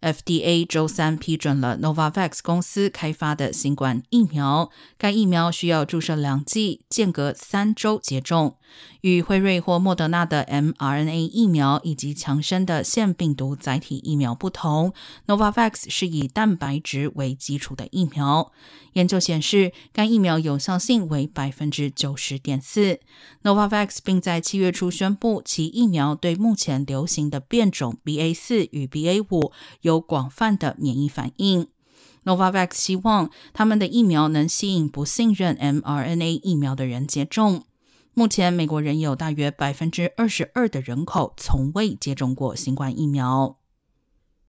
FDA 周三批准了 Novavax 公司开发的新冠疫苗，该疫苗需要注射两剂，间隔三周接种。与辉瑞或莫德纳的 mRNA 疫苗以及强生的腺病毒载体疫苗不同，Novavax 是以蛋白质为基础的疫苗。研究显示，该疫苗有效性为百分之九十点四。Novavax 并在七月初宣布，其疫苗对目前流行的变种 BA 四与 BA 五有广泛的免疫反应。Novavax 希望他们的疫苗能吸引不信任 mRNA 疫苗的人接种。目前，美国人有大约百分之二十二的人口从未接种过新冠疫苗。